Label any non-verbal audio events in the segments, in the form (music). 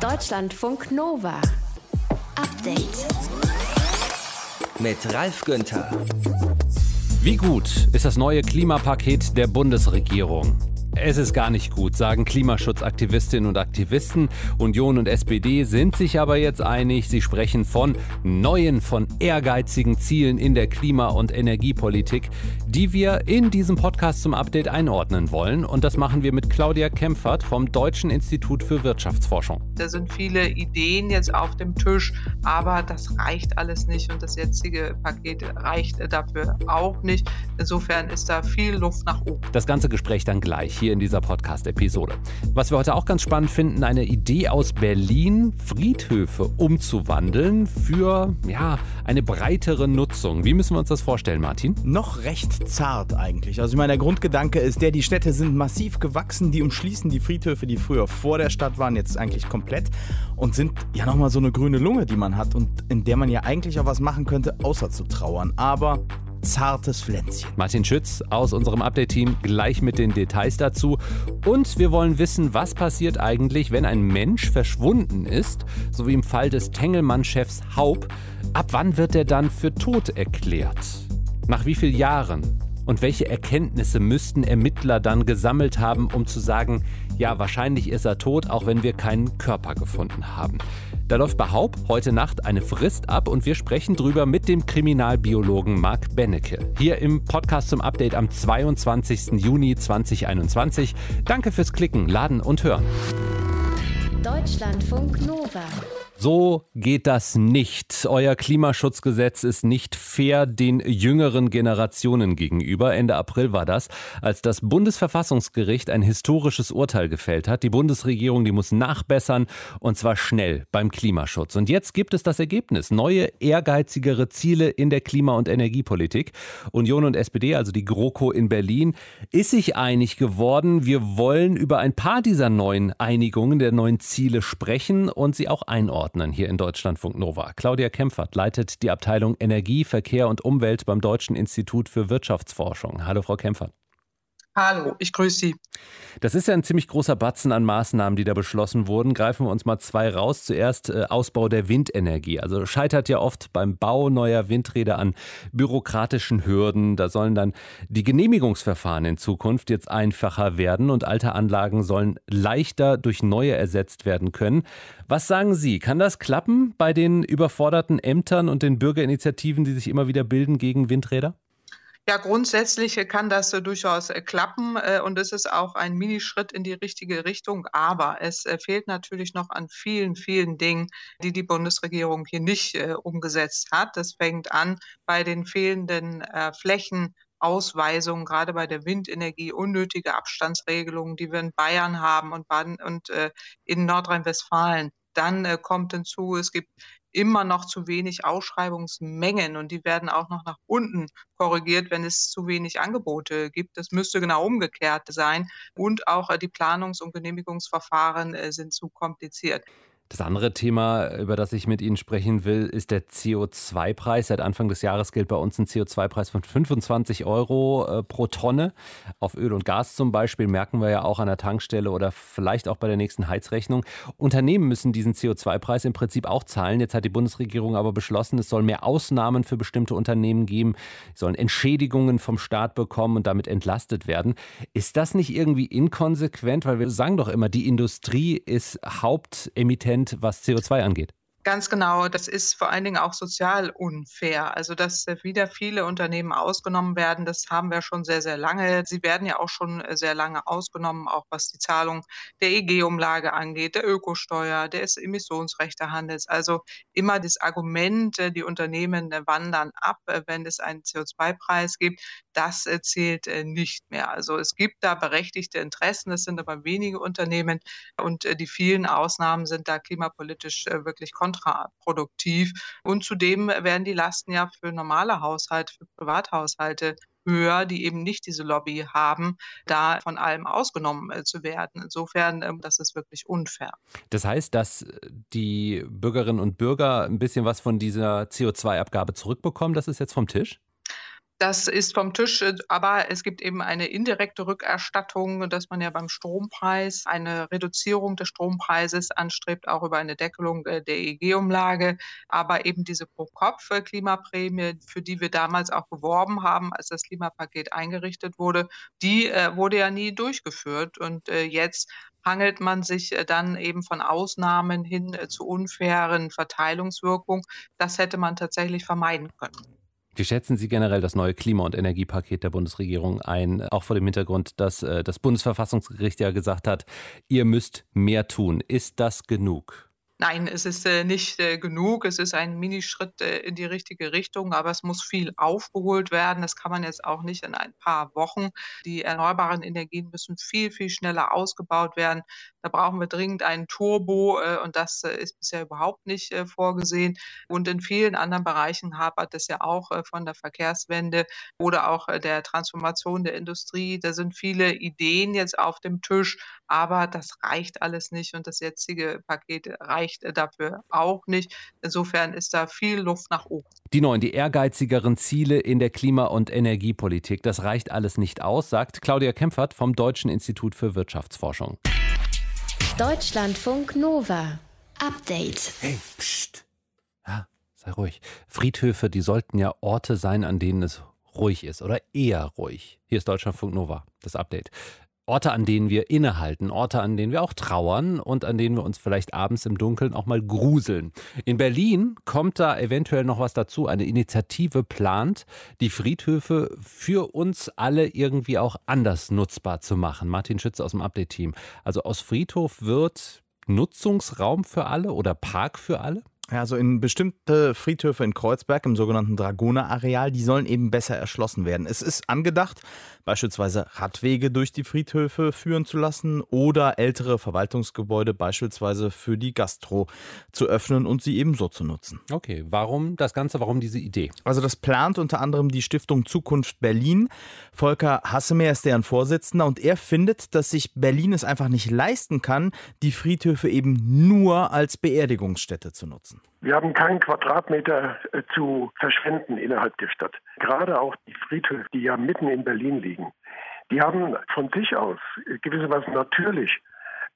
Deutschlandfunk Nova. Update. Mit Ralf Günther. Wie gut ist das neue Klimapaket der Bundesregierung? Es ist gar nicht gut, sagen Klimaschutzaktivistinnen und Aktivisten. Union und SPD sind sich aber jetzt einig. Sie sprechen von neuen, von ehrgeizigen Zielen in der Klima- und Energiepolitik, die wir in diesem Podcast zum Update einordnen wollen. Und das machen wir mit Claudia Kempfert vom Deutschen Institut für Wirtschaftsforschung. Da sind viele Ideen jetzt auf dem Tisch, aber das reicht alles nicht und das jetzige Paket reicht dafür auch nicht. Insofern ist da viel Luft nach oben. Das ganze Gespräch dann gleich hier in dieser Podcast-Episode. Was wir heute auch ganz spannend finden, eine Idee aus Berlin, Friedhöfe umzuwandeln für ja, eine breitere Nutzung. Wie müssen wir uns das vorstellen, Martin? Noch recht zart eigentlich. Also ich meine, der Grundgedanke ist der, die Städte sind massiv gewachsen, die umschließen die Friedhöfe, die früher vor der Stadt waren, jetzt eigentlich komplett und sind ja nochmal so eine grüne Lunge, die man hat und in der man ja eigentlich auch was machen könnte, außer zu trauern. Aber zartes Pflänzchen. Martin Schütz aus unserem Update-Team gleich mit den Details dazu. Und wir wollen wissen, was passiert eigentlich, wenn ein Mensch verschwunden ist, so wie im Fall des Tengelmann-Chefs Haub. Ab wann wird er dann für tot erklärt? Nach wie vielen Jahren? Und welche Erkenntnisse müssten Ermittler dann gesammelt haben, um zu sagen, ja, wahrscheinlich ist er tot, auch wenn wir keinen Körper gefunden haben. Da läuft bei Haub heute Nacht eine Frist ab und wir sprechen drüber mit dem Kriminalbiologen Marc Bennecke. Hier im Podcast zum Update am 22. Juni 2021. Danke fürs Klicken, Laden und Hören. Deutschlandfunk Nova. So geht das nicht. Euer Klimaschutzgesetz ist nicht fair den jüngeren Generationen gegenüber. Ende April war das, als das Bundesverfassungsgericht ein historisches Urteil gefällt hat. Die Bundesregierung, die muss nachbessern und zwar schnell beim Klimaschutz. Und jetzt gibt es das Ergebnis. Neue, ehrgeizigere Ziele in der Klima- und Energiepolitik. Union und SPD, also die GroKo in Berlin, ist sich einig geworden. Wir wollen über ein paar dieser neuen Einigungen, der neuen Ziele sprechen und sie auch einordnen hier in Deutschlandfunk Nova. Claudia Kempfert leitet die Abteilung Energie, Verkehr und Umwelt beim Deutschen Institut für Wirtschaftsforschung. Hallo, Frau Kempfert. Hallo, ich grüße Sie. Das ist ja ein ziemlich großer Batzen an Maßnahmen, die da beschlossen wurden. Greifen wir uns mal zwei raus. Zuerst äh, Ausbau der Windenergie. Also scheitert ja oft beim Bau neuer Windräder an bürokratischen Hürden. Da sollen dann die Genehmigungsverfahren in Zukunft jetzt einfacher werden und alte Anlagen sollen leichter durch neue ersetzt werden können. Was sagen Sie? Kann das klappen bei den überforderten Ämtern und den Bürgerinitiativen, die sich immer wieder bilden gegen Windräder? Ja, grundsätzlich kann das äh, durchaus äh, klappen äh, und es ist auch ein Minischritt in die richtige Richtung. Aber es äh, fehlt natürlich noch an vielen, vielen Dingen, die die Bundesregierung hier nicht äh, umgesetzt hat. Das fängt an bei den fehlenden äh, Flächen. Ausweisungen, gerade bei der Windenergie, unnötige Abstandsregelungen, die wir in Bayern haben und, Baden und äh, in Nordrhein-Westfalen. Dann äh, kommt hinzu, es gibt immer noch zu wenig Ausschreibungsmengen und die werden auch noch nach unten korrigiert, wenn es zu wenig Angebote gibt. Das müsste genau umgekehrt sein. Und auch äh, die Planungs- und Genehmigungsverfahren äh, sind zu kompliziert. Das andere Thema, über das ich mit Ihnen sprechen will, ist der CO2-Preis. Seit Anfang des Jahres gilt bei uns ein CO2-Preis von 25 Euro äh, pro Tonne. Auf Öl und Gas zum Beispiel merken wir ja auch an der Tankstelle oder vielleicht auch bei der nächsten Heizrechnung. Unternehmen müssen diesen CO2-Preis im Prinzip auch zahlen. Jetzt hat die Bundesregierung aber beschlossen, es soll mehr Ausnahmen für bestimmte Unternehmen geben. Sie sollen Entschädigungen vom Staat bekommen und damit entlastet werden. Ist das nicht irgendwie inkonsequent? Weil wir sagen doch immer, die Industrie ist Hauptemittent Prozent, was CO2 angeht. Ganz genau. Das ist vor allen Dingen auch sozial unfair. Also, dass äh, wieder viele Unternehmen ausgenommen werden, das haben wir schon sehr, sehr lange. Sie werden ja auch schon äh, sehr lange ausgenommen, auch was die Zahlung der EG-Umlage angeht, der Ökosteuer, des Emissionsrechtehandels. Also immer das Argument, äh, die Unternehmen wandern ab, wenn es einen CO2-Preis gibt, das zählt nicht mehr. Also es gibt da berechtigte Interessen, das sind aber wenige Unternehmen und die vielen Ausnahmen sind da klimapolitisch wirklich kontraproduktiv kontraproduktiv. Und zudem werden die Lasten ja für normale Haushalte, für Privathaushalte höher, die eben nicht diese Lobby haben, da von allem ausgenommen äh, zu werden. Insofern, ähm, das ist wirklich unfair. Das heißt, dass die Bürgerinnen und Bürger ein bisschen was von dieser CO2-Abgabe zurückbekommen, das ist jetzt vom Tisch? Das ist vom Tisch, äh, aber es gibt eben eine indirekte Rückerstattung, dass man ja beim Strompreis eine Reduzierung des Strompreises anstrebt, auch über eine Deckelung äh, der EEG-Umlage. Aber eben diese Pro-Kopf-Klimaprämie, für die wir damals auch geworben haben, als das Klimapaket eingerichtet wurde, die äh, wurde ja nie durchgeführt. Und jetzt hangelt man sich dann eben von Ausnahmen hin zu unfairen Verteilungswirkungen. Das hätte man tatsächlich vermeiden können. Wie schätzen Sie generell das neue Klima- und Energiepaket der Bundesregierung ein, auch vor dem Hintergrund, dass äh, das Bundesverfassungsgericht ja gesagt hat, ihr müsst mehr tun. Ist das genug? Nein, es ist äh, nicht äh, genug. Es ist ein Minischritt äh, in die richtige Richtung, aber es muss viel aufgeholt werden. Das kann man jetzt auch nicht in ein paar Wochen. Die erneuerbaren Energien müssen viel, viel schneller ausgebaut werden. Da brauchen wir dringend einen Turbo äh, und das äh, ist bisher überhaupt nicht äh, vorgesehen. Und in vielen anderen Bereichen hapert es ja auch von der Verkehrswende oder auch der Transformation der Industrie. Da sind viele Ideen jetzt auf dem Tisch, aber das reicht alles nicht und das jetzige Paket reicht reicht dafür auch nicht. Insofern ist da viel Luft nach oben. Die neuen, die ehrgeizigeren Ziele in der Klima- und Energiepolitik, das reicht alles nicht aus, sagt Claudia Kempfert vom Deutschen Institut für Wirtschaftsforschung. Deutschlandfunk Nova. Update. Hey, pst. Ja, sei ruhig. Friedhöfe, die sollten ja Orte sein, an denen es ruhig ist oder eher ruhig. Hier ist Deutschlandfunk Nova, das Update. Orte, an denen wir innehalten, Orte, an denen wir auch trauern und an denen wir uns vielleicht abends im Dunkeln auch mal gruseln. In Berlin kommt da eventuell noch was dazu. Eine Initiative plant, die Friedhöfe für uns alle irgendwie auch anders nutzbar zu machen. Martin Schütze aus dem Update-Team. Also aus Friedhof wird Nutzungsraum für alle oder Park für alle? Ja, also in bestimmte Friedhöfe in Kreuzberg im sogenannten Dragoner-Areal, die sollen eben besser erschlossen werden. Es ist angedacht, beispielsweise Radwege durch die Friedhöfe führen zu lassen oder ältere Verwaltungsgebäude beispielsweise für die Gastro zu öffnen und sie ebenso zu nutzen. Okay, warum das Ganze, warum diese Idee? Also das plant unter anderem die Stiftung Zukunft Berlin. Volker Hassemer ist deren Vorsitzender und er findet, dass sich Berlin es einfach nicht leisten kann, die Friedhöfe eben nur als Beerdigungsstätte zu nutzen. Wir haben keinen Quadratmeter äh, zu verschwenden innerhalb der Stadt. Gerade auch die Friedhöfe, die ja mitten in Berlin liegen, die haben von sich aus gewissermaßen natürlich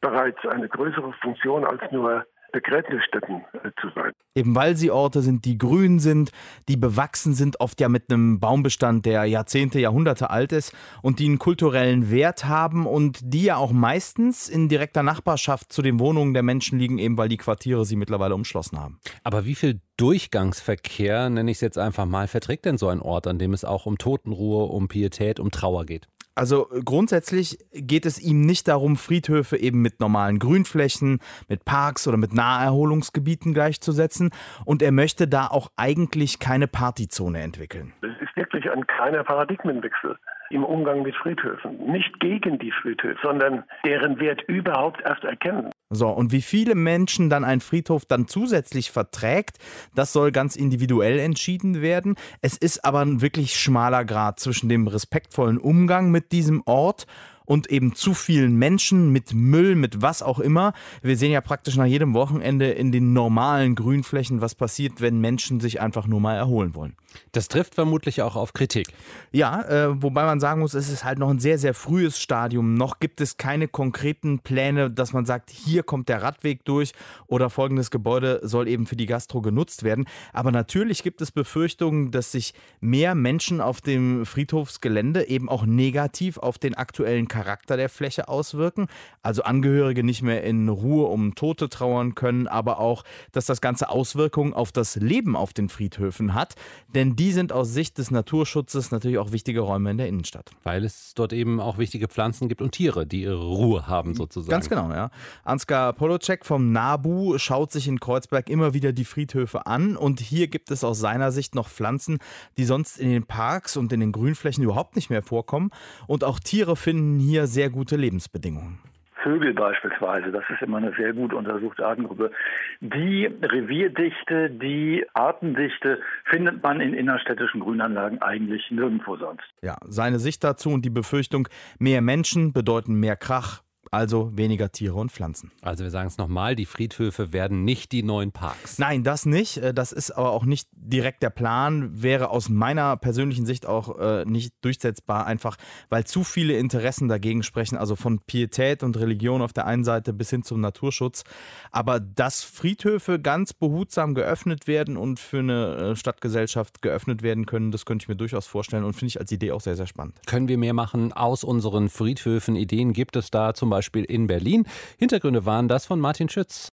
bereits eine größere Funktion als nur Begräbnisstätten äh, zu sein. Eben weil sie Orte sind, die grün sind, die bewachsen sind, oft ja mit einem Baumbestand, der Jahrzehnte, Jahrhunderte alt ist und die einen kulturellen Wert haben und die ja auch meistens in direkter Nachbarschaft zu den Wohnungen der Menschen liegen, eben weil die Quartiere sie mittlerweile umschlossen haben. Aber wie viel Durchgangsverkehr, nenne ich es jetzt einfach mal, verträgt denn so ein Ort, an dem es auch um Totenruhe, um Pietät, um Trauer geht? Also grundsätzlich geht es ihm nicht darum, Friedhöfe eben mit normalen Grünflächen, mit Parks oder mit Naherholungsgebieten gleichzusetzen. Und er möchte da auch eigentlich keine Partyzone entwickeln. Es ist wirklich ein kleiner Paradigmenwechsel im Umgang mit Friedhöfen. Nicht gegen die Friedhöfe, sondern deren Wert überhaupt erst erkennen. So, und wie viele Menschen dann ein Friedhof dann zusätzlich verträgt, das soll ganz individuell entschieden werden. Es ist aber ein wirklich schmaler Grad zwischen dem respektvollen Umgang mit diesem Ort und eben zu vielen Menschen mit Müll, mit was auch immer. Wir sehen ja praktisch nach jedem Wochenende in den normalen Grünflächen, was passiert, wenn Menschen sich einfach nur mal erholen wollen. Das trifft vermutlich auch auf Kritik. Ja, äh, wobei man sagen muss, es ist halt noch ein sehr, sehr frühes Stadium. Noch gibt es keine konkreten Pläne, dass man sagt, hier kommt der Radweg durch oder folgendes Gebäude soll eben für die Gastro genutzt werden. Aber natürlich gibt es Befürchtungen, dass sich mehr Menschen auf dem Friedhofsgelände eben auch negativ auf den aktuellen Charakter der Fläche auswirken. Also Angehörige nicht mehr in Ruhe um Tote trauern können, aber auch, dass das Ganze Auswirkungen auf das Leben auf den Friedhöfen hat. Denn die sind aus Sicht des Naturschutzes natürlich auch wichtige Räume in der Innenstadt. Weil es dort eben auch wichtige Pflanzen gibt und Tiere, die ihre Ruhe haben sozusagen. Ganz genau, ja. Ansgar Polocek vom NABU schaut sich in Kreuzberg immer wieder die Friedhöfe an und hier gibt es aus seiner Sicht noch Pflanzen, die sonst in den Parks und in den Grünflächen überhaupt nicht mehr vorkommen. Und auch Tiere finden hier sehr gute Lebensbedingungen. Vögel beispielsweise, das ist immer eine sehr gut untersuchte Artengruppe. Die Revierdichte, die Artendichte findet man in innerstädtischen Grünanlagen eigentlich nirgendwo sonst. Ja, seine Sicht dazu und die Befürchtung, mehr Menschen bedeuten mehr Krach, Also weniger Tiere und Pflanzen. Also wir sagen es nochmal, die Friedhöfe werden nicht die neuen Parks. Nein, das nicht. Äh, das ist aber auch nicht direkt der Plan. Wäre aus meiner persönlichen Sicht auch äh, nicht durchsetzbar, einfach weil zu viele Interessen dagegen sprechen. Also von Pietät und Religion auf der einen Seite bis hin zum Naturschutz. Aber dass Friedhöfe ganz behutsam geöffnet werden und für eine äh, Stadtgesellschaft geöffnet werden können, das könnte ich mir durchaus vorstellen und finde ich als Idee auch sehr, sehr spannend. Können wir mehr machen aus unseren Friedhöfen? Ideen gibt es da zum Beispiel in Berlin. Hintergründe waren das von Martin Schütz.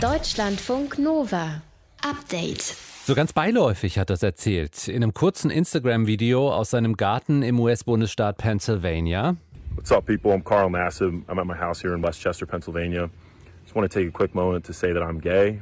Deutschlandfunk Nova. Update. So ganz beiläufig hat er es erzählt. In einem kurzen Instagram-Video aus seinem Garten im US-Bundesstaat Pennsylvania. What's up, people? I'm Carl Nassib. I'm at my house here in Westchester, Pennsylvania.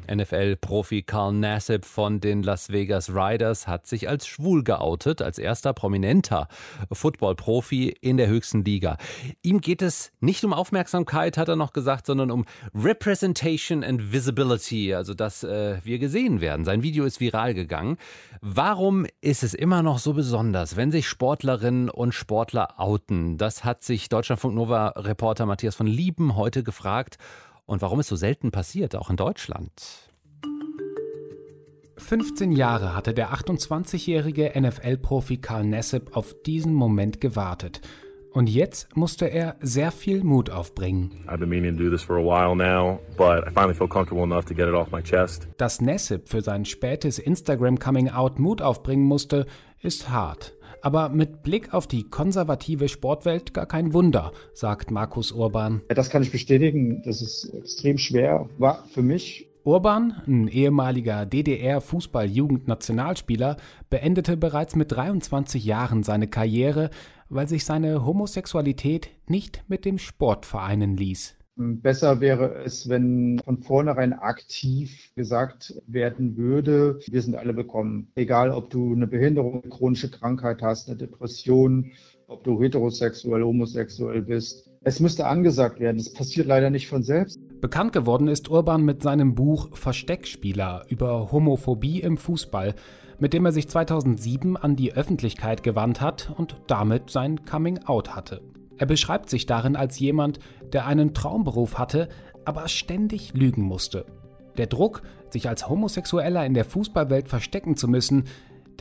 NFL-Profi Carl Nassib von den Las Vegas Riders hat sich als schwul geoutet, als erster prominenter Football-Profi in der höchsten Liga. Ihm geht es nicht um Aufmerksamkeit, hat er noch gesagt, sondern um Representation and Visibility, also dass äh, wir gesehen werden. Sein Video ist viral gegangen. Warum ist es immer noch so besonders, wenn sich Sportlerinnen und Sportler outen? Das hat sich Deutschlandfunk Nova-Reporter Matthias von Lieben heute gefragt und warum es so selten passiert, auch in Deutschland. 15 Jahre hatte der 28-jährige NFL-Profi Karl Nassib auf diesen Moment gewartet. Und jetzt musste er sehr viel Mut aufbringen. Dass Nassib für sein spätes Instagram-Coming-out Mut aufbringen musste, ist hart. Aber mit Blick auf die konservative Sportwelt gar kein Wunder, sagt Markus Urban. Das kann ich bestätigen. Das ist extrem schwer. War für mich Urban, ein ehemaliger DDR-Fußball-Jugendnationalspieler, beendete bereits mit 23 Jahren seine Karriere, weil sich seine Homosexualität nicht mit dem Sport vereinen ließ. Besser wäre es, wenn von vornherein aktiv gesagt werden würde, wir sind alle willkommen. Egal, ob du eine Behinderung, eine chronische Krankheit hast, eine Depression, ob du heterosexuell, homosexuell bist. Es müsste angesagt werden. Es passiert leider nicht von selbst. Bekannt geworden ist Urban mit seinem Buch Versteckspieler über Homophobie im Fußball, mit dem er sich 2007 an die Öffentlichkeit gewandt hat und damit sein Coming-out hatte. Er beschreibt sich darin als jemand, der einen Traumberuf hatte, aber ständig lügen musste. Der Druck, sich als Homosexueller in der Fußballwelt verstecken zu müssen,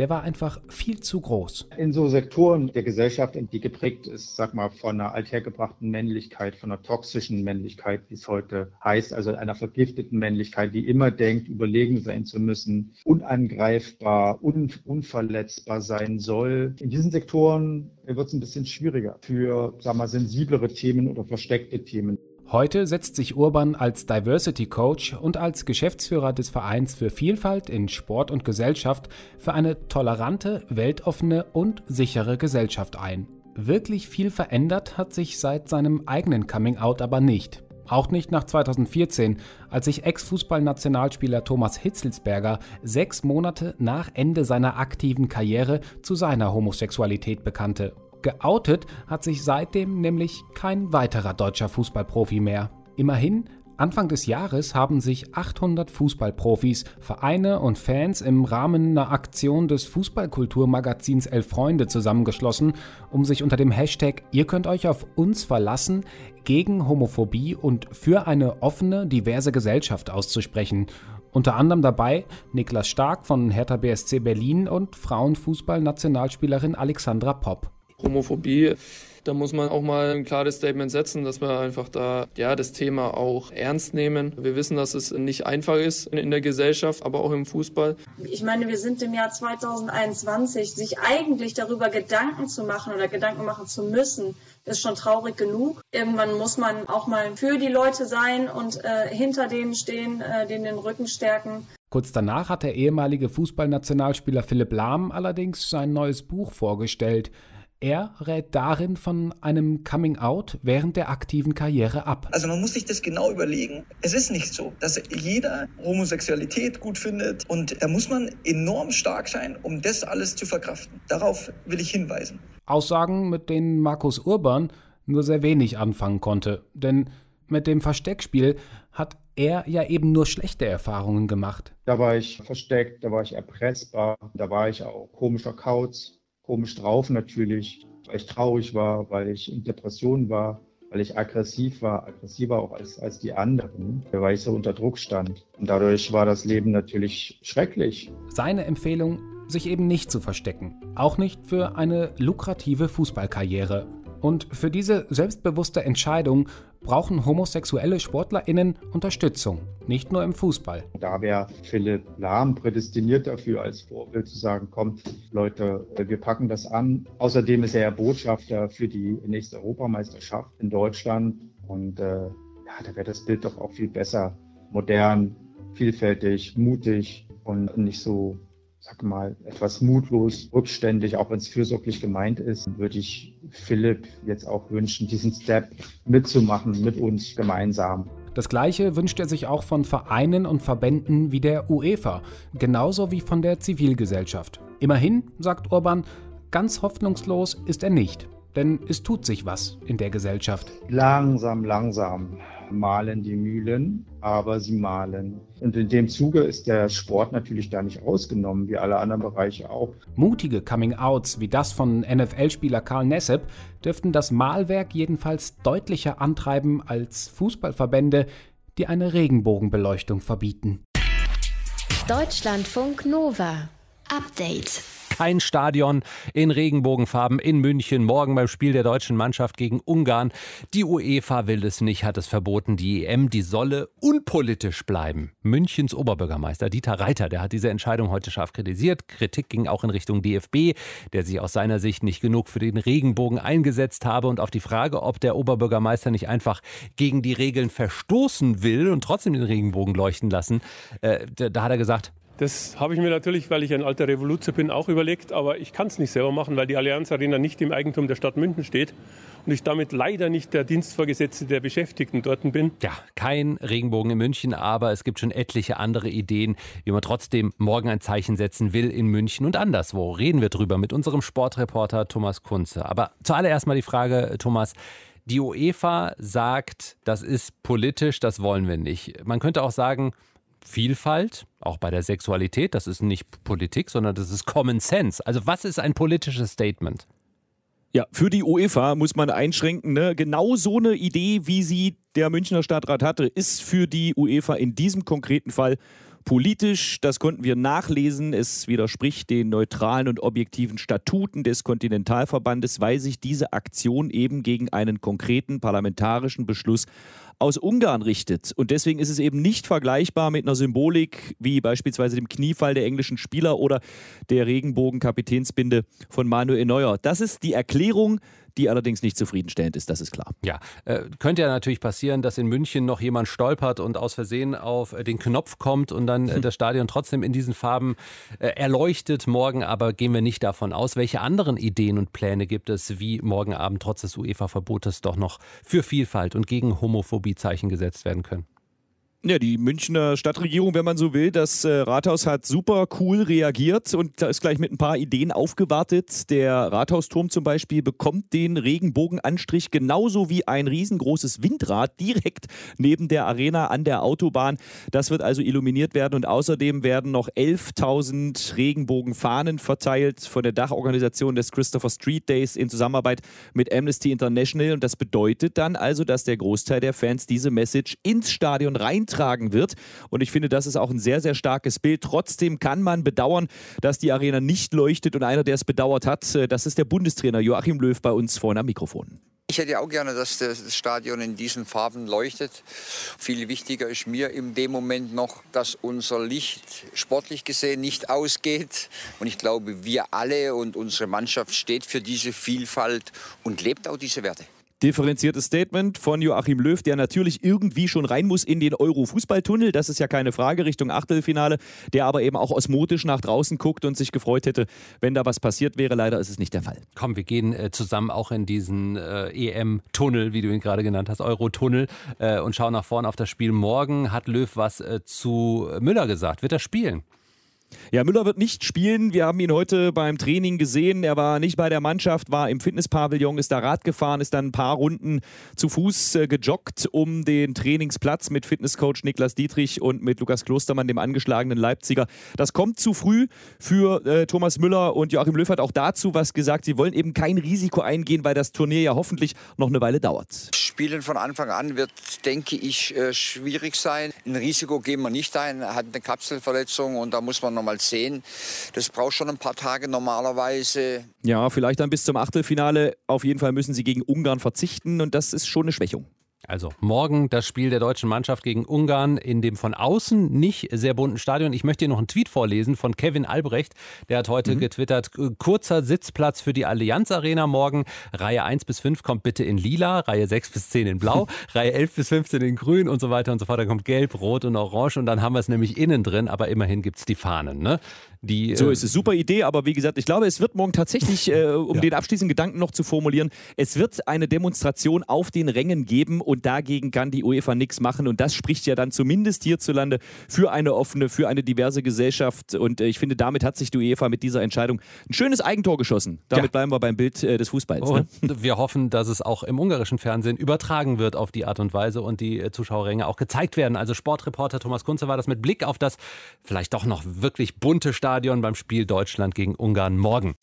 der war einfach viel zu groß. In so Sektoren der Gesellschaft, die geprägt ist, sag mal, von einer althergebrachten Männlichkeit, von einer toxischen Männlichkeit, wie es heute heißt, also einer vergifteten Männlichkeit, die immer denkt, überlegen sein zu müssen, unangreifbar, un unverletzbar sein soll. In diesen Sektoren wird es ein bisschen schwieriger für, sag mal, sensiblere Themen oder versteckte Themen. Heute setzt sich Urban als Diversity Coach und als Geschäftsführer des Vereins für Vielfalt in Sport und Gesellschaft für eine tolerante, weltoffene und sichere Gesellschaft ein. Wirklich viel verändert hat sich seit seinem eigenen Coming-out aber nicht. Auch nicht nach 2014, als sich Ex-Fußballnationalspieler Thomas Hitzelsberger sechs Monate nach Ende seiner aktiven Karriere zu seiner Homosexualität bekannte. Geoutet hat sich seitdem nämlich kein weiterer deutscher Fußballprofi mehr. Immerhin Anfang des Jahres haben sich 800 Fußballprofis, Vereine und Fans im Rahmen einer Aktion des Fußballkulturmagazins Elf Freunde zusammengeschlossen, um sich unter dem Hashtag Ihr könnt euch auf uns verlassen gegen Homophobie und für eine offene, diverse Gesellschaft auszusprechen. Unter anderem dabei Niklas Stark von Hertha BSC Berlin und Frauenfußballnationalspielerin Alexandra Popp. Homophobie, da muss man auch mal ein klares Statement setzen, dass wir einfach da ja das Thema auch ernst nehmen. Wir wissen, dass es nicht einfach ist in der Gesellschaft, aber auch im Fußball. Ich meine, wir sind im Jahr 2021, sich eigentlich darüber Gedanken zu machen oder Gedanken machen zu müssen, ist schon traurig genug. Irgendwann muss man auch mal für die Leute sein und äh, hinter denen stehen, äh, denen den Rücken stärken. Kurz danach hat der ehemalige Fußballnationalspieler Philipp Lahm allerdings sein neues Buch vorgestellt. Er rät darin von einem Coming-out während der aktiven Karriere ab. Also man muss sich das genau überlegen. Es ist nicht so, dass jeder Homosexualität gut findet und da muss man enorm stark sein, um das alles zu verkraften. Darauf will ich hinweisen. Aussagen, mit denen Markus Urban nur sehr wenig anfangen konnte. Denn mit dem Versteckspiel hat er ja eben nur schlechte Erfahrungen gemacht. Da war ich versteckt, da war ich erpressbar, da war ich auch komischer Kauz komisch drauf natürlich, weil ich traurig war, weil ich in Depressionen war, weil ich aggressiv war, aggressiver auch als, als die anderen, weil ich so unter Druck stand. Und dadurch war das Leben natürlich schrecklich. Seine Empfehlung, sich eben nicht zu verstecken. Auch nicht für eine lukrative Fußballkarriere. Und für diese selbstbewusste Entscheidung brauchen homosexuelle SportlerInnen Unterstützung, nicht nur im Fußball. Da wäre Philipp Lahm prädestiniert dafür, als Vorbild zu sagen, kommt Leute, wir packen das an. Außerdem ist er ja Botschafter für die nächste Europameisterschaft in Deutschland und äh, ja, da wäre das Bild doch auch viel besser. Modern, vielfältig, mutig und nicht so sag mal, etwas mutlos, rückständig, auch wenn es fürsorglich gemeint ist, würde ich Philipp jetzt auch wünschen, diesen Step mitzumachen mit uns gemeinsam. Das Gleiche wünscht er sich auch von Vereinen und Verbänden wie der UEFA, genauso wie von der Zivilgesellschaft. Immerhin, sagt Orban, ganz hoffnungslos ist er nicht, denn es tut sich was in der Gesellschaft. Langsam, langsam malen die Mühlen, aber sie malen. Und in dem Zuge ist der Sport natürlich da nicht ausgenommen, wie alle anderen Bereiche auch. Mutige Coming-outs wie das von NFL-Spieler Karl Nessep dürften das Malwerk jedenfalls deutlicher antreiben als Fußballverbände, die eine Regenbogenbeleuchtung verbieten. Deutschlandfunk Nova. Update kein Stadion in Regenbogenfarben in München morgen beim Spiel der deutschen Mannschaft gegen Ungarn. Die UEFA will es nicht, hat es verboten. Die EM, die solle unpolitisch bleiben. Münchens Oberbürgermeister Dieter Reiter, der hat diese Entscheidung heute scharf kritisiert. Kritik ging auch in Richtung DFB, der sich aus seiner Sicht nicht genug für den Regenbogen eingesetzt habe und auf die Frage, ob der Oberbürgermeister nicht einfach gegen die Regeln verstoßen will und trotzdem den Regenbogen leuchten lassen, äh, da hat er gesagt, das habe ich mir natürlich, weil ich ein alter Revoluzer bin, auch überlegt, aber ich kann es nicht selber machen, weil die Allianz Arena nicht im Eigentum der Stadt München steht und ich damit leider nicht der Dienstvorgesetzte der Beschäftigten dort bin. Ja, kein Regenbogen in München, aber es gibt schon etliche andere Ideen, wie man trotzdem morgen ein Zeichen setzen will in München und anderswo. Reden wir drüber mit unserem Sportreporter Thomas Kunze. Aber zuallererst mal die Frage, Thomas, die UEFA sagt, das ist politisch, das wollen wir nicht. Man könnte auch sagen, Vielfalt, auch bei der Sexualität, das ist nicht Politik, sondern das ist Common Sense. Also was ist ein politisches Statement? Ja, für die UEFA muss man einschränken. Ne? Genau so eine Idee, wie sie der Münchner Stadtrat hatte, ist für die UEFA in diesem konkreten Fall politisch. Das konnten wir nachlesen. Es widerspricht den neutralen und objektiven Statuten des Kontinentalverbandes, weil sich diese Aktion eben gegen einen konkreten parlamentarischen Beschluss aus Ungarn richtet. Und deswegen ist es eben nicht vergleichbar mit einer Symbolik wie beispielsweise dem Kniefall der englischen Spieler oder der Regenbogen-Kapitänsbinde von Manuel Neuer. Das ist die Erklärung die allerdings nicht zufriedenstellend ist, das ist klar. Ja, äh, könnte ja natürlich passieren, dass in München noch jemand stolpert und aus Versehen auf äh, den Knopf kommt und dann äh, hm. das Stadion trotzdem in diesen Farben äh, erleuchtet morgen, aber gehen wir nicht davon aus. Welche anderen Ideen und Pläne gibt es, wie morgen Abend trotz des UEFA-Verbotes doch noch für Vielfalt und gegen Homophobie Zeichen gesetzt werden können? Ja, die Münchner Stadtregierung, wenn man so will, das äh, Rathaus hat super cool reagiert und ist gleich mit ein paar Ideen aufgewartet. Der Rathausturm zum Beispiel bekommt den Regenbogenanstrich genauso wie ein riesengroßes Windrad direkt neben der Arena an der Autobahn. Das wird also illuminiert werden und außerdem werden noch 11.000 Regenbogenfahnen verteilt von der Dachorganisation des Christopher Street Days in Zusammenarbeit mit Amnesty International und das bedeutet dann also, dass der Großteil der Fans diese Message ins Stadion rein beitragen wird. Und ich finde, das ist auch ein sehr, sehr starkes Bild. Trotzdem kann man bedauern, dass die Arena nicht leuchtet. Und einer, der es bedauert hat, äh, das ist der Bundestrainer Joachim Löw bei uns vorne am Mikrofon. Ich hätte auch gerne, dass das Stadion in diesen Farben leuchtet. Viel wichtiger ist mir in dem Moment noch, dass unser Licht sportlich gesehen nicht ausgeht. Und ich glaube, wir alle und unsere Mannschaft steht für diese Vielfalt und lebt auch diese Werte. Differenziertes Statement von Joachim Löw, der natürlich irgendwie schon rein muss in den Euro-Fußballtunnel. Das ist ja keine Frage Richtung Achtelfinale, der aber eben auch osmotisch nach draußen guckt und sich gefreut hätte, wenn da was passiert wäre. Leider ist es nicht der Fall. Komm, wir gehen äh, zusammen auch in diesen äh, EM-Tunnel, wie du ihn gerade genannt hast, Euro-Tunnel, äh, und schauen nach vorne auf das Spiel morgen. Hat Löw was äh, zu Müller gesagt? Wird er spielen? Ja, Müller wird nicht spielen. Wir haben ihn heute beim Training gesehen. Er war nicht bei der Mannschaft, war im Fitnesspavillon, ist da Rad gefahren, ist dann ein paar Runden zu Fuß äh, gejoggt um den Trainingsplatz mit Fitnesscoach Niklas Dietrich und mit Lukas Klostermann, dem angeschlagenen Leipziger. Das kommt zu früh für äh, Thomas Müller und Joachim Löw hat auch dazu was gesagt. Sie wollen eben kein Risiko eingehen, weil das Turnier ja hoffentlich noch eine Weile dauert. Spielen von Anfang an wird, denke ich, äh, schwierig sein. Ein Risiko gehen wir nicht ein. Er hat eine Kapselverletzung und da muss man nochmal sehen. Das braucht schon ein paar Tage normalerweise. Ja, vielleicht dann bis zum Achtelfinale. Auf jeden Fall müssen sie gegen Ungarn verzichten und das ist schon eine Schwächung. Also morgen das Spiel der deutschen Mannschaft gegen Ungarn in dem von außen nicht sehr bunten Stadion. Ich möchte hier noch einen Tweet vorlesen von Kevin Albrecht. Der hat heute mhm. getwittert, kurzer Sitzplatz für die Allianz Arena morgen. Reihe 1 bis 5 kommt bitte in lila, Reihe 6 bis 10 in blau, (laughs) Reihe 11 bis 15 in grün und so weiter und so fort. Da kommt gelb, rot und orange und dann haben wir es nämlich innen drin, aber immerhin gibt es die Fahnen. Ne? Die, so äh, ist es. Super Idee, aber wie gesagt, ich glaube, es wird morgen tatsächlich, (laughs) äh, um ja. den abschließenden Gedanken noch zu formulieren, es wird eine Demonstration auf den Rängen geben und dagegen kann die UEFA nichts machen. Und das spricht ja dann zumindest hierzulande für eine offene, für eine diverse Gesellschaft. Und äh, ich finde, damit hat sich die UEFA mit dieser Entscheidung ein schönes Eigentor geschossen. Damit ja. bleiben wir beim Bild äh, des Fußballs. Ne? Und wir hoffen, dass es auch im ungarischen Fernsehen übertragen wird auf die Art und Weise und die äh, Zuschauerränge auch gezeigt werden. Also Sportreporter Thomas Kunze war das mit Blick auf das vielleicht doch noch wirklich bunte Stadion Stadion beim Spiel Deutschland gegen Ungarn morgen.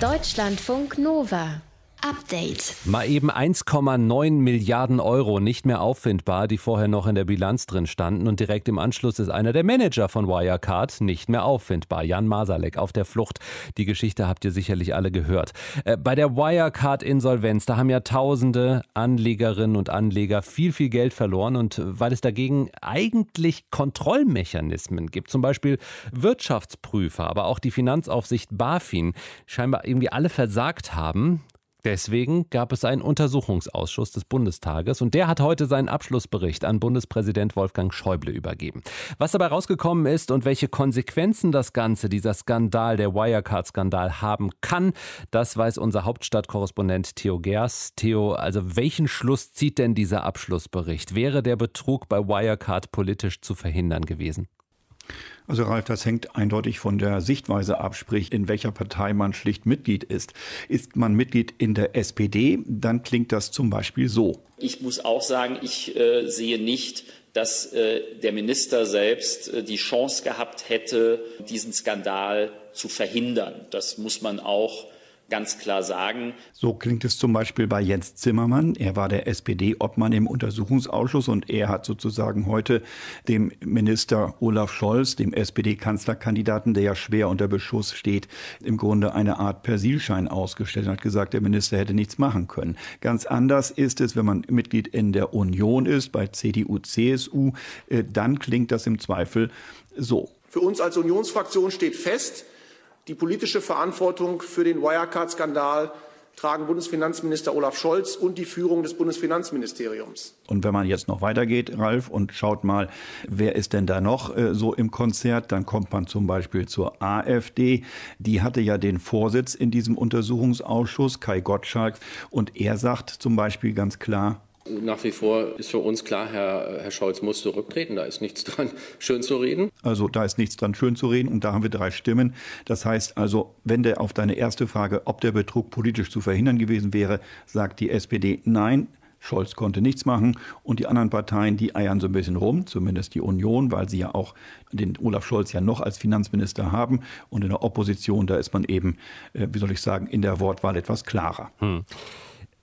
Deutschlandfunk Nova. Update. Mal eben 1,9 Milliarden Euro nicht mehr auffindbar, die vorher noch in der Bilanz drin standen. Und direkt im Anschluss ist einer der Manager von Wirecard nicht mehr auffindbar. Jan Masalek auf der Flucht. Die Geschichte habt ihr sicherlich alle gehört. Äh, bei der Wirecard-Insolvenz, da haben ja tausende Anlegerinnen und Anleger viel, viel Geld verloren. Und weil es dagegen eigentlich Kontrollmechanismen gibt, zum Beispiel Wirtschaftsprüfer, aber auch die Finanzaufsicht BaFin, scheinbar irgendwie alle versagt haben, Deswegen gab es einen Untersuchungsausschuss des Bundestages und der hat heute seinen Abschlussbericht an Bundespräsident Wolfgang Schäuble übergeben. Was dabei rausgekommen ist und welche Konsequenzen das Ganze, dieser Skandal, der Wirecard-Skandal haben kann, das weiß unser Hauptstadtkorrespondent Theo Gers. Theo, also welchen Schluss zieht denn dieser Abschlussbericht? Wäre der Betrug bei Wirecard politisch zu verhindern gewesen? Also Ralf, das hängt eindeutig von der Sichtweise ab, sprich in welcher Partei man schlicht Mitglied ist. Ist man Mitglied in der SPD, dann klingt das zum Beispiel so. Ich muss auch sagen, ich äh, sehe nicht, dass äh, der Minister selbst äh, die Chance gehabt hätte, diesen Skandal zu verhindern. Das muss man auch ganz klar sagen. So klingt es zum Beispiel bei Jens Zimmermann. Er war der SPD-Obmann im Untersuchungsausschuss und er hat sozusagen heute dem Minister Olaf Scholz, dem SPD-Kanzlerkandidaten, der ja schwer unter Beschuss steht, im Grunde eine Art Persilschein ausgestellt und hat gesagt, der Minister hätte nichts machen können. Ganz anders ist es, wenn man Mitglied in der Union ist, bei CDU, CSU, äh, dann klingt das im Zweifel so. Für uns als Unionsfraktion steht fest, die politische Verantwortung für den Wirecard-Skandal tragen Bundesfinanzminister Olaf Scholz und die Führung des Bundesfinanzministeriums. Und wenn man jetzt noch weitergeht, Ralf, und schaut mal, wer ist denn da noch äh, so im Konzert, dann kommt man zum Beispiel zur AfD. Die hatte ja den Vorsitz in diesem Untersuchungsausschuss, Kai Gottschalk, und er sagt zum Beispiel ganz klar, nach wie vor ist für uns klar, Herr, Herr Scholz muss zurücktreten. Da ist nichts dran, (laughs) schön zu reden. Also da ist nichts dran, schön zu reden. Und da haben wir drei Stimmen. Das heißt also, wenn der auf deine erste Frage, ob der Betrug politisch zu verhindern gewesen wäre, sagt die SPD nein. Scholz konnte nichts machen und die anderen Parteien, die eiern so ein bisschen rum, zumindest die Union, weil sie ja auch den Olaf Scholz ja noch als Finanzminister haben und in der Opposition, da ist man eben, äh, wie soll ich sagen, in der Wortwahl etwas klarer. Hm.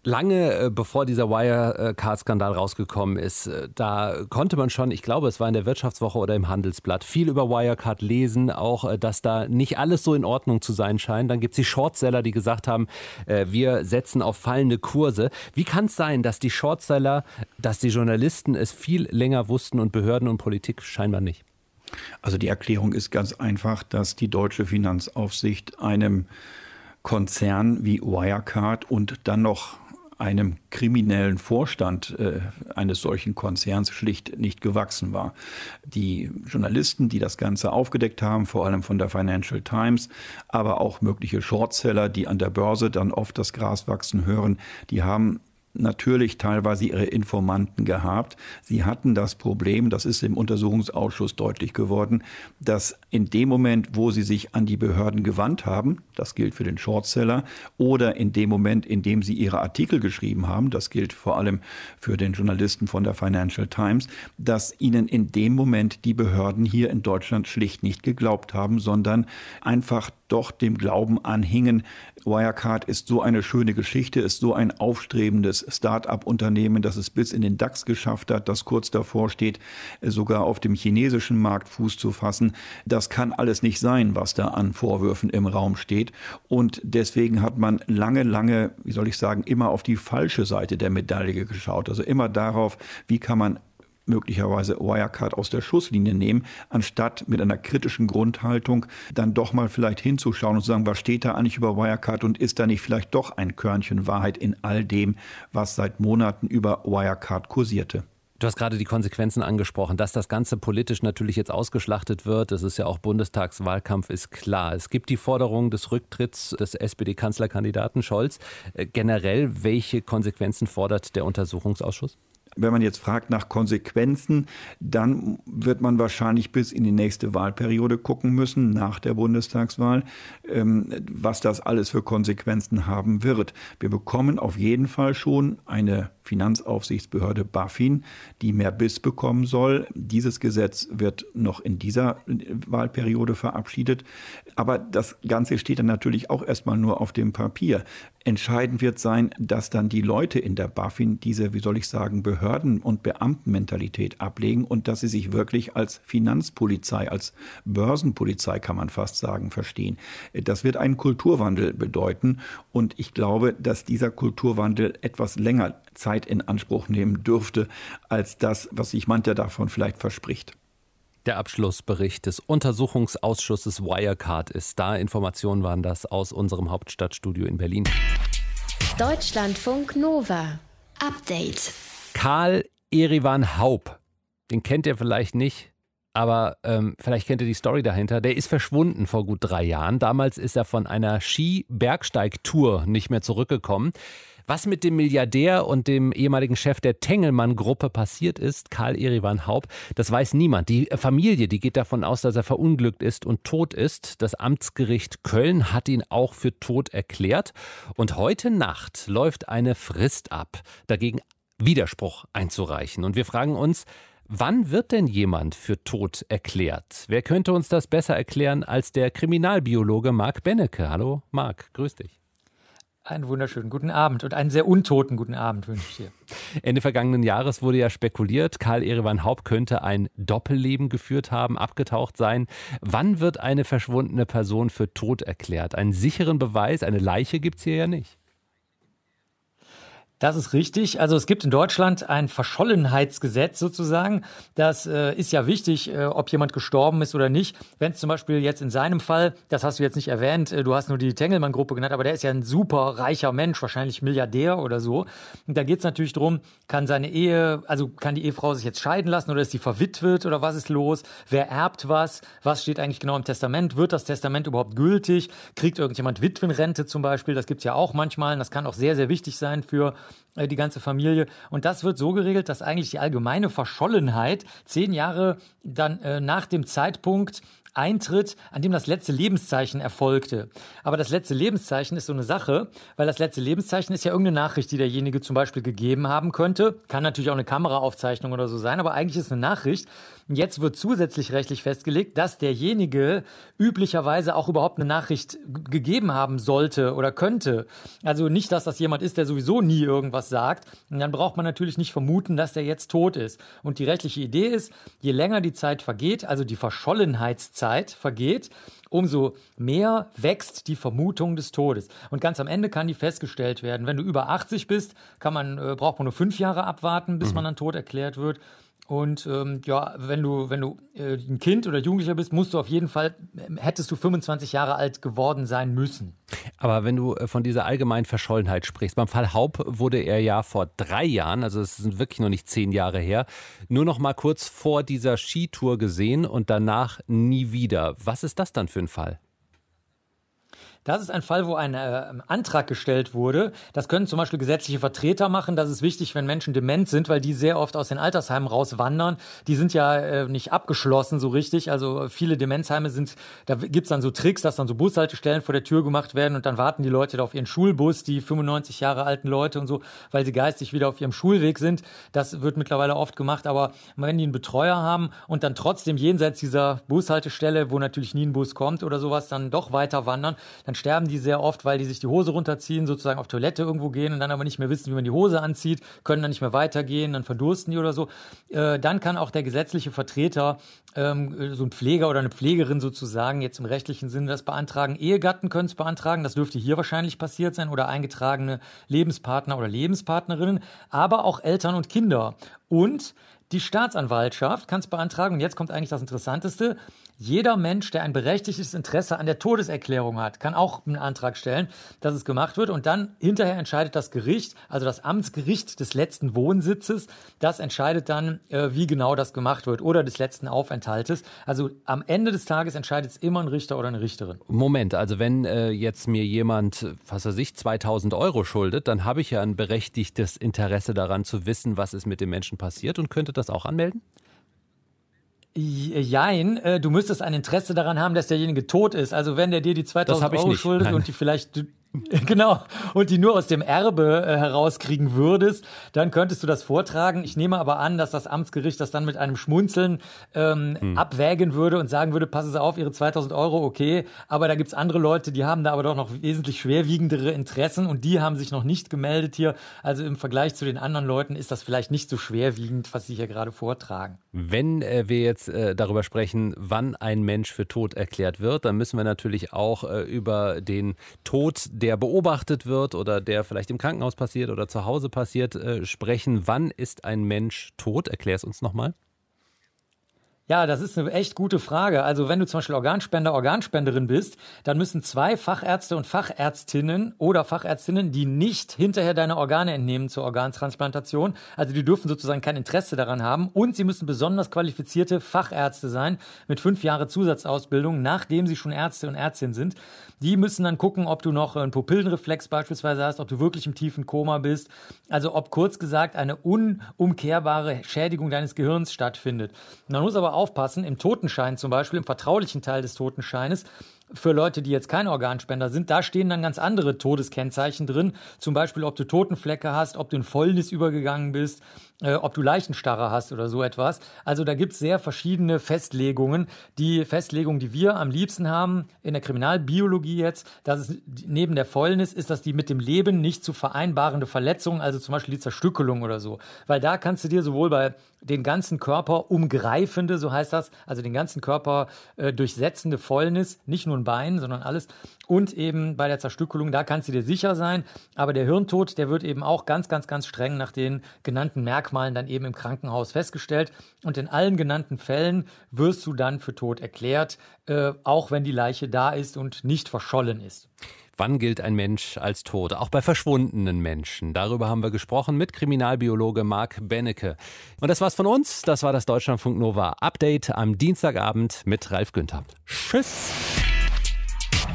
Lange äh, bevor dieser Wirecard-Skandal rausgekommen ist, äh, da konnte man schon, ich glaube, es war in der Wirtschaftswoche oder im Handelsblatt, viel über Wirecard lesen, auch äh, dass da nicht alles so in Ordnung zu sein scheint. Dann gibt es die Shortseller, die gesagt haben, wir setzen auf fallende Kurse. Wie kann es sein, dass die Shortseller, dass die Journalisten es viel länger wussten und Behörden und Politik scheinbar nicht? Also die Erklärung ist ganz einfach, dass die deutsche Finanzaufsicht einem Konzern wie Wirecard und dann noch einem kriminellen Vorstand äh, eines solchen Konzerns schlicht nicht gewachsen war. Die Journalisten, die das Ganze aufgedeckt haben, vor allem von der Financial Times, aber auch mögliche Shortseller, die an der Börse dann oft das Gras wachsen hören, die haben natürlich teilweise ihre Informanten gehabt. Sie hatten das Problem, das ist im Untersuchungsausschuss deutlich geworden, dass in dem Moment, wo sie sich an die Behörden gewandt haben, das gilt für den Shortseller, oder in dem Moment, in dem sie ihre Artikel geschrieben haben, das gilt vor allem für den Journalisten von der Financial Times, dass ihnen in dem Moment die Behörden hier in Deutschland schlicht nicht geglaubt haben, sondern einfach doch dem Glauben anhingen, Wirecard ist so eine schöne Geschichte, ist so ein aufstrebendes Start-up-Unternehmen, das es bis in den DAX geschafft hat, das kurz davor steht, sogar auf dem chinesischen Markt Fuß zu fassen. Das kann alles nicht sein, was da an Vorwürfen im Raum steht. Und deswegen hat man lange, lange, wie soll ich sagen, immer auf die falsche Seite der Medaille geschaut. Also immer darauf, wie kann man möglicherweise Wirecard aus der Schusslinie nehmen, anstatt mit einer kritischen Grundhaltung dann doch mal vielleicht hinzuschauen und zu sagen, was steht da eigentlich über Wirecard und ist da nicht vielleicht doch ein Körnchen Wahrheit in all dem, was seit Monaten über Wirecard kursierte. Du hast gerade die Konsequenzen angesprochen, dass das Ganze politisch natürlich jetzt ausgeschlachtet wird. Das ist ja auch Bundestagswahlkampf, ist klar. Es gibt die Forderung des Rücktritts des SPD-Kanzlerkandidaten Scholz. Äh, generell, welche Konsequenzen fordert der Untersuchungsausschuss? Wenn man jetzt fragt nach Konsequenzen, dann wird man wahrscheinlich bis in die nächste Wahlperiode gucken müssen, nach der Bundestagswahl, ähm, was das alles für Konsequenzen haben wird. Wir bekommen auf jeden Fall schon eine Finanzaufsichtsbehörde BaFin, die mehr Biss bekommen soll. Dieses Gesetz wird noch in dieser Wahlperiode verabschiedet. Aber das Ganze steht dann natürlich auch erstmal nur auf dem Papier. Entscheidend wird sein, dass dann die Leute in der BaFin diese, wie soll ich sagen, Behörden- und Beamtenmentalität ablegen und dass sie sich wirklich als Finanzpolizei, als Börsenpolizei, kann man fast sagen, verstehen. Das wird einen Kulturwandel bedeuten und ich glaube, dass dieser Kulturwandel etwas länger Zeit in Anspruch nehmen dürfte, als das, was sich mancher davon vielleicht verspricht. Der Abschlussbericht des Untersuchungsausschusses Wirecard ist da. Informationen waren das aus unserem Hauptstadtstudio in Berlin. Deutschlandfunk Nova. Update. Karl Erivan Haub. Den kennt ihr vielleicht nicht, aber ähm, vielleicht kennt ihr die Story dahinter. Der ist verschwunden vor gut drei Jahren. Damals ist er von einer Ski-Bergsteigtour nicht mehr zurückgekommen. Was mit dem Milliardär und dem ehemaligen Chef der Tengelmann-Gruppe passiert ist, Karl Erivan Haub, das weiß niemand. Die Familie, die geht davon aus, dass er verunglückt ist und tot ist. Das Amtsgericht Köln hat ihn auch für tot erklärt. Und heute Nacht läuft eine Frist ab, dagegen Widerspruch einzureichen. Und wir fragen uns, Wann wird denn jemand für tot erklärt? Wer könnte uns das besser erklären als der Kriminalbiologe Marc Bennecke? Hallo Marc, grüß dich. Einen wunderschönen guten Abend und einen sehr untoten guten Abend wünsche ich dir. Ende vergangenen Jahres wurde ja spekuliert, Karl Erevan Haupt könnte ein Doppelleben geführt haben, abgetaucht sein. Wann wird eine verschwundene Person für tot erklärt? Einen sicheren Beweis, eine Leiche gibt es hier ja nicht. Das ist richtig. Also es gibt in Deutschland ein Verschollenheitsgesetz sozusagen. Das äh, ist ja wichtig, äh, ob jemand gestorben ist oder nicht. Wenn es zum Beispiel jetzt in seinem Fall, das hast du jetzt nicht erwähnt, äh, du hast nur die Tengelmann-Gruppe genannt, aber der ist ja ein super reicher Mensch, wahrscheinlich Milliardär oder so. Und da geht es natürlich darum, kann seine Ehe, also kann die Ehefrau sich jetzt scheiden lassen oder ist sie verwitwet oder was ist los? Wer erbt was? Was steht eigentlich genau im Testament? Wird das Testament überhaupt gültig? Kriegt irgendjemand Witwenrente zum Beispiel? Das gibt es ja auch manchmal. Und das kann auch sehr, sehr wichtig sein für äh, die ganze Familie. Und das wird so geregelt, dass eigentlich die allgemeine Verschollenheit zehn Jahre dann äh, nach dem Zeitpunkt eintritt, an dem das letzte Lebenszeichen erfolgte. Aber das letzte Lebenszeichen ist so eine Sache, weil das letzte Lebenszeichen ist ja irgendeine Nachricht, die derjenige zum Beispiel gegeben haben könnte. Kann natürlich auch eine Kameraaufzeichnung oder so sein, aber eigentlich ist eine Nachricht. Jetzt wird zusätzlich rechtlich festgelegt, dass derjenige üblicherweise auch überhaupt eine Nachricht gegeben haben sollte oder könnte. Also nicht, dass das jemand ist, der sowieso nie irgendwas sagt. Und dann braucht man natürlich nicht vermuten, dass der jetzt tot ist. Und die rechtliche Idee ist, je länger die Zeit vergeht, also die Verschollenheitszeit vergeht, umso mehr wächst die Vermutung des Todes. Und ganz am Ende kann die festgestellt werden. Wenn du über 80 bist, kann man, äh, braucht man nur fünf Jahre abwarten, bis mhm. man dann tot erklärt wird. Und ähm, ja, wenn du, wenn du äh, ein Kind oder Jugendlicher bist, musst du auf jeden Fall, äh, hättest du 25 Jahre alt geworden sein müssen. Aber wenn du äh, von dieser allgemeinen Verschollenheit sprichst, beim Fall Haub wurde er ja vor drei Jahren, also es sind wirklich noch nicht zehn Jahre her, nur noch mal kurz vor dieser Skitour gesehen und danach nie wieder. Was ist das dann für ein Fall? Das ist ein Fall, wo ein äh, Antrag gestellt wurde. Das können zum Beispiel gesetzliche Vertreter machen. Das ist wichtig, wenn Menschen dement sind, weil die sehr oft aus den Altersheimen rauswandern. Die sind ja äh, nicht abgeschlossen so richtig. Also viele Demenzheime sind, da gibt's dann so Tricks, dass dann so Bushaltestellen vor der Tür gemacht werden und dann warten die Leute da auf ihren Schulbus, die 95 Jahre alten Leute und so, weil sie geistig wieder auf ihrem Schulweg sind. Das wird mittlerweile oft gemacht. Aber wenn die einen Betreuer haben und dann trotzdem jenseits dieser Bushaltestelle, wo natürlich nie ein Bus kommt oder sowas, dann doch weiter wandern, dann sterben die sehr oft, weil die sich die Hose runterziehen, sozusagen auf Toilette irgendwo gehen und dann aber nicht mehr wissen, wie man die Hose anzieht, können dann nicht mehr weitergehen, dann verdursten die oder so. Äh, dann kann auch der gesetzliche Vertreter, ähm, so ein Pfleger oder eine Pflegerin sozusagen, jetzt im rechtlichen Sinne das beantragen. Ehegatten können es beantragen, das dürfte hier wahrscheinlich passiert sein, oder eingetragene Lebenspartner oder Lebenspartnerinnen, aber auch Eltern und Kinder. Und die Staatsanwaltschaft kann es beantragen. Und jetzt kommt eigentlich das Interessanteste. Jeder Mensch, der ein berechtigtes Interesse an der Todeserklärung hat, kann auch einen Antrag stellen, dass es gemacht wird. Und dann hinterher entscheidet das Gericht, also das Amtsgericht des letzten Wohnsitzes, das entscheidet dann, äh, wie genau das gemacht wird oder des letzten Aufenthaltes. Also am Ende des Tages entscheidet es immer ein Richter oder eine Richterin. Moment, also wenn äh, jetzt mir jemand, was weiß ich, 2000 Euro schuldet, dann habe ich ja ein berechtigtes Interesse daran zu wissen, was ist mit dem Menschen passiert und könnte das auch anmelden? Jein, äh, du müsstest ein Interesse daran haben, dass derjenige tot ist. Also wenn der dir die 2000 Euro schuldet Nein. und die vielleicht (laughs) Genau. Und die nur aus dem Erbe äh, herauskriegen würdest, dann könntest du das vortragen. Ich nehme aber an, dass das Amtsgericht das dann mit einem Schmunzeln ähm, hm. abwägen würde und sagen würde, passen Sie auf, Ihre 2000 Euro, okay. Aber da gibt's andere Leute, die haben da aber doch noch wesentlich schwerwiegendere Interessen und die haben sich noch nicht gemeldet hier. Also im Vergleich zu den anderen Leuten ist das vielleicht nicht so schwerwiegend, was Sie hier gerade vortragen. Wenn äh, wir jetzt äh, darüber sprechen, wann ein Mensch für tot erklärt wird, dann müssen wir natürlich auch äh, über den Tod der beobachtet wird oder der vielleicht im Krankenhaus passiert oder zu Hause passiert, äh, sprechen. Wann ist ein Mensch tot? Erklär es uns nochmal. Ja, das ist eine echt gute Frage. Also wenn du zum Beispiel Organspender, Organspenderin bist, dann müssen zwei Fachärzte und Fachärztinnen oder Fachärztinnen, die nicht hinterher deine Organe entnehmen zur Organtransplantation, also die dürfen sozusagen kein Interesse daran haben und sie müssen besonders qualifizierte Fachärzte sein mit fünf Jahre Zusatzausbildung, nachdem sie schon Ärzte und Ärztin sind. Die müssen dann gucken, ob du noch einen Pupillenreflex beispielsweise hast, ob du wirklich im tiefen Koma bist. Also ob kurz gesagt eine unumkehrbare Schädigung deines Gehirns stattfindet. Man muss aber aufpassen, im Totenschein zum Beispiel, im vertraulichen Teil des Totenscheines, für Leute, die jetzt kein Organspender sind, da stehen dann ganz andere Todeskennzeichen drin. Zum Beispiel, ob du Totenflecke hast, ob du in Fäulnis übergegangen bist, äh, ob du Leichenstarre hast oder so etwas. Also da gibt's sehr verschiedene Festlegungen. Die Festlegung, die wir am liebsten haben in der Kriminalbiologie jetzt, dass es neben der Fäulnis ist, dass die mit dem Leben nicht zu vereinbarende Verletzungen, also zum Beispiel die Zerstückelung oder so. Weil da kannst du dir sowohl bei den ganzen Körper umgreifende, so heißt das, also den ganzen Körper äh, durchsetzende Fäulnis, nicht nur ein Bein, sondern alles. Und eben bei der Zerstückelung, da kannst du dir sicher sein. Aber der Hirntod, der wird eben auch ganz, ganz, ganz streng nach den genannten Merkmalen dann eben im Krankenhaus festgestellt. Und in allen genannten Fällen wirst du dann für tot erklärt, äh, auch wenn die Leiche da ist und nicht verschollen ist. Wann gilt ein Mensch als tot? Auch bei verschwundenen Menschen. Darüber haben wir gesprochen mit Kriminalbiologe Marc Bennecke. Und das war's von uns. Das war das Deutschlandfunk Nova Update am Dienstagabend mit Ralf Günther. Tschüss.